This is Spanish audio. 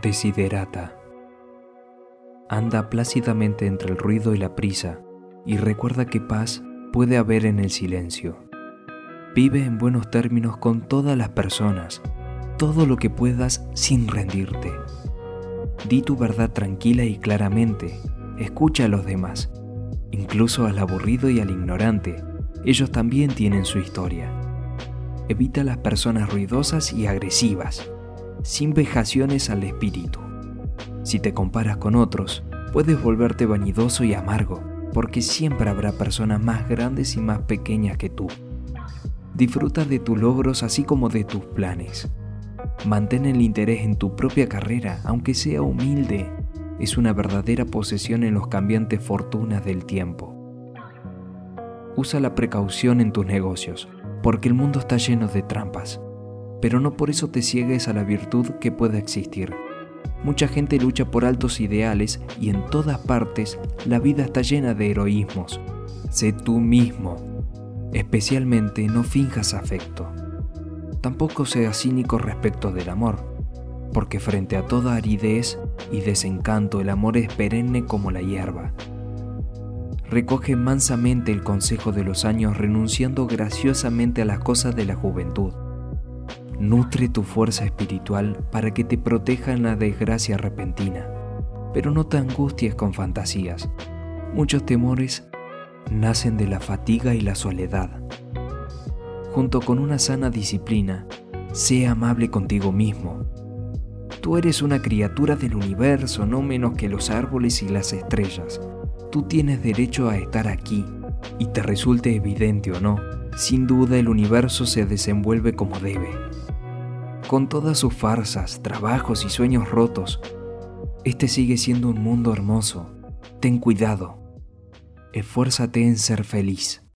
Desiderata. Anda plácidamente entre el ruido y la prisa y recuerda que paz puede haber en el silencio. Vive en buenos términos con todas las personas, todo lo que puedas sin rendirte. Di tu verdad tranquila y claramente, escucha a los demás, incluso al aburrido y al ignorante, ellos también tienen su historia. Evita las personas ruidosas y agresivas sin vejaciones al espíritu. Si te comparas con otros, puedes volverte vanidoso y amargo, porque siempre habrá personas más grandes y más pequeñas que tú. Disfruta de tus logros así como de tus planes. Mantén el interés en tu propia carrera, aunque sea humilde. Es una verdadera posesión en los cambiantes fortunas del tiempo. Usa la precaución en tus negocios, porque el mundo está lleno de trampas pero no por eso te ciegues a la virtud que pueda existir. Mucha gente lucha por altos ideales y en todas partes la vida está llena de heroísmos. Sé tú mismo. Especialmente no finjas afecto. Tampoco seas cínico respecto del amor, porque frente a toda aridez y desencanto el amor es perenne como la hierba. Recoge mansamente el consejo de los años renunciando graciosamente a las cosas de la juventud Nutre tu fuerza espiritual para que te proteja en la desgracia repentina, pero no te angusties con fantasías. Muchos temores nacen de la fatiga y la soledad. Junto con una sana disciplina, sé amable contigo mismo. Tú eres una criatura del universo, no menos que los árboles y las estrellas. Tú tienes derecho a estar aquí, y te resulte evidente o no, sin duda el universo se desenvuelve como debe con todas sus farsas, trabajos y sueños rotos, este sigue siendo un mundo hermoso. Ten cuidado. Esfuérzate en ser feliz.